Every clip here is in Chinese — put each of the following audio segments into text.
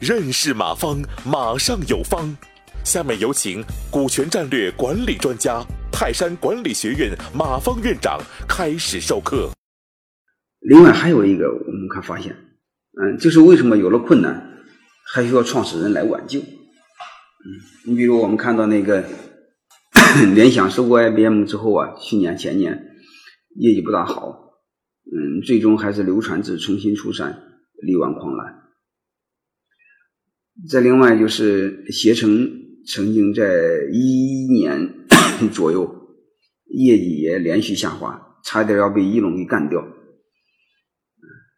认识马方，马上有方。下面有请股权战略管理专家、泰山管理学院马方院长开始授课。另外还有一个，我们看发现，嗯，就是为什么有了困难，还需要创始人来挽救？嗯，你比如我们看到那个 联想收购 IBM 之后啊，去年前年业绩不大好，嗯，最终还是流传至重新出山，力挽狂澜。再另外就是携程曾经在一一年 左右业绩也连续下滑，差点要被一龙给干掉，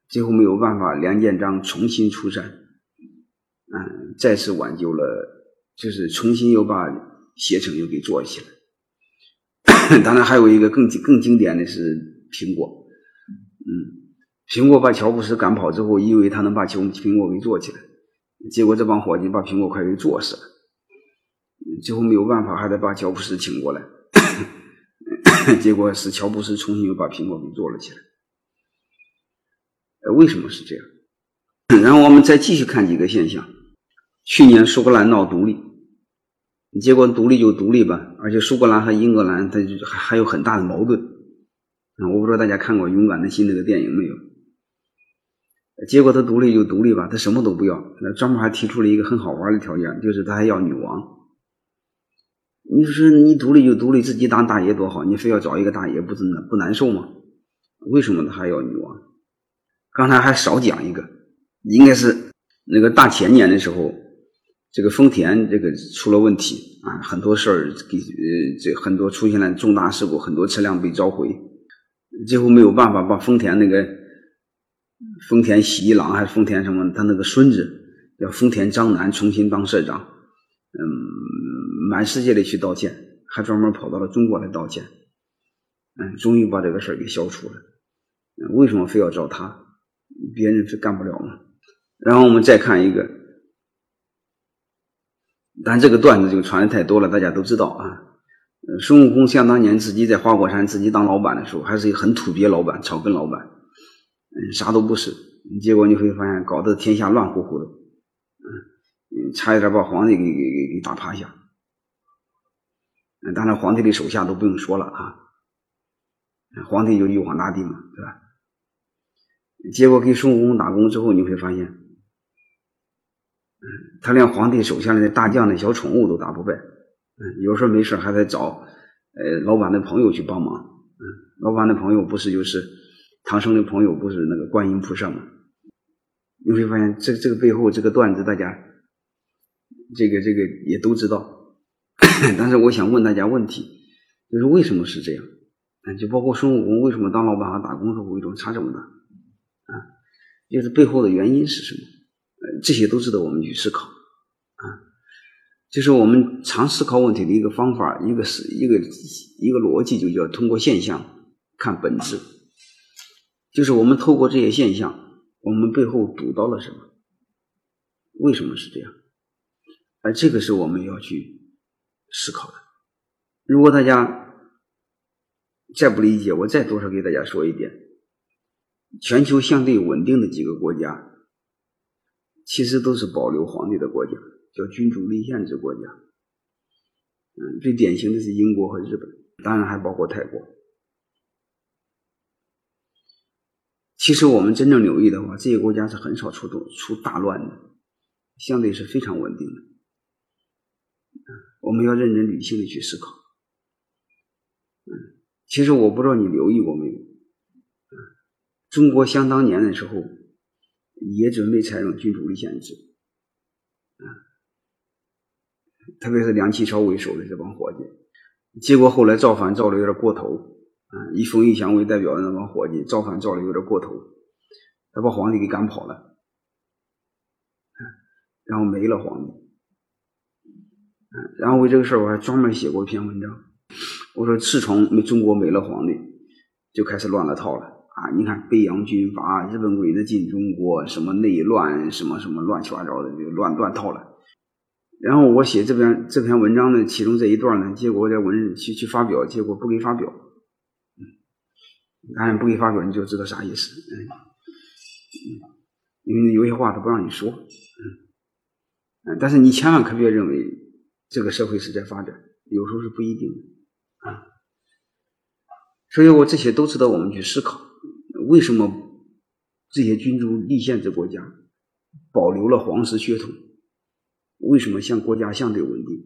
最后没有办法，梁建章重新出山，嗯，再次挽救了，就是重新又把携程又给做起来。当然还有一个更更经典的是苹果，嗯，苹果把乔布斯赶跑之后，以为他能把苹苹果给做起来。结果这帮伙计把苹果快给做死了，最后没有办法，还得把乔布斯请过来。结果是乔布斯重新又把苹果给做了起来。为什么是这样？然后我们再继续看几个现象。去年苏格兰闹独立，结果独立就独立吧，而且苏格兰和英格兰它还还有很大的矛盾。我不知道大家看过《勇敢的心》这个电影没有？结果他独立就独立吧，他什么都不要。那专门还提出了一个很好玩的条件，就是他还要女王。你说你独立就独立，自己当大爷多好，你非要找一个大爷，不真的不难受吗？为什么他还要女王？刚才还少讲一个，应该是那个大前年的时候，这个丰田这个出了问题啊，很多事儿给呃这很多出现了重大事故，很多车辆被召回，最后没有办法把丰田那个。丰田喜一郎还是丰田什么？他那个孙子叫丰田章男，重新当社长。嗯，满世界的去道歉，还专门跑到了中国来道歉。嗯，终于把这个事儿给消除了。为什么非要找他？别人是干不了吗？然后我们再看一个，但这个段子就传的太多了，大家都知道啊。孙悟空想当年自己在花果山自己当老板的时候，还是一个很土鳖老板，草根老板。嗯，啥都不是，结果你会发现搞得天下乱乎乎的，嗯，差一点把皇帝给给给打趴下。当然皇帝的手下都不用说了啊，皇帝就玉皇大帝嘛，对吧？结果给孙悟空打工之后，你会发现，他连皇帝手下的大将的小宠物都打不败，嗯，有时候没事还得找呃老板的朋友去帮忙，嗯，老板的朋友不是就是。唐僧的朋友不是那个观音菩萨吗？你会发现，这这个背后这个段子，大家这个这个也都知道。但是我想问大家问题，就是为什么是这样？啊，就包括孙悟空为什么当老板和打工的时候一种差这么大？啊，就是背后的原因是什么？呃，这些都值得我们去思考。就是我们常思考问题的一个方法，一个是一个一个逻辑，就叫通过现象看本质。就是我们透过这些现象，我们背后读到了什么？为什么是这样？而这个是我们要去思考的。如果大家再不理解，我再多少给大家说一遍：全球相对稳定的几个国家，其实都是保留皇帝的国家，叫君主立宪制国家。嗯，最典型的是英国和日本，当然还包括泰国。其实我们真正留意的话，这些国家是很少出动出大乱的，相对是非常稳定的。我们要认真理性的去思考。嗯，其实我不知道你留意过没有，中国想当年的时候也准备采用君主立宪制，啊，特别是梁启超为首的这帮伙计，结果后来造反造的有点过头。以冯玉祥为代表的那帮伙计造反造的有点过头，他把皇帝给赶跑了，然后没了皇帝。然后为这个事儿我还专门写过一篇文章，我说自从没中国没了皇帝，就开始乱了套了啊！你看北洋军阀、日本鬼子进中国，什么内乱，什么什么乱七八糟的，就乱乱套了。然后我写这篇这篇文章呢，其中这一段呢，结果我在文去去发表，结果不给发表。当然不给发表，你就知道啥意思。嗯。因为有些话他不让你说，嗯，但是你千万可别认为这个社会是在发展，有时候是不一定的啊。所以我这些都值得我们去思考，为什么这些君主立宪制国家保留了皇室血统？为什么像国家相对稳定？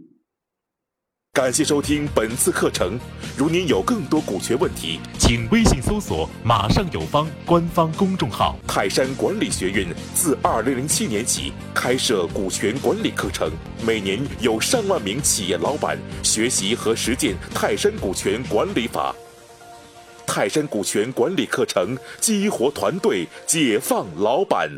感谢收听本次课程。如您有更多股权问题，请微信搜索“马上有方”官方公众号。泰山管理学院自二零零七年起开设股权管理课程，每年有上万名企业老板学习和实践泰山股权管理法。泰山股权管理课程激活团队，解放老板。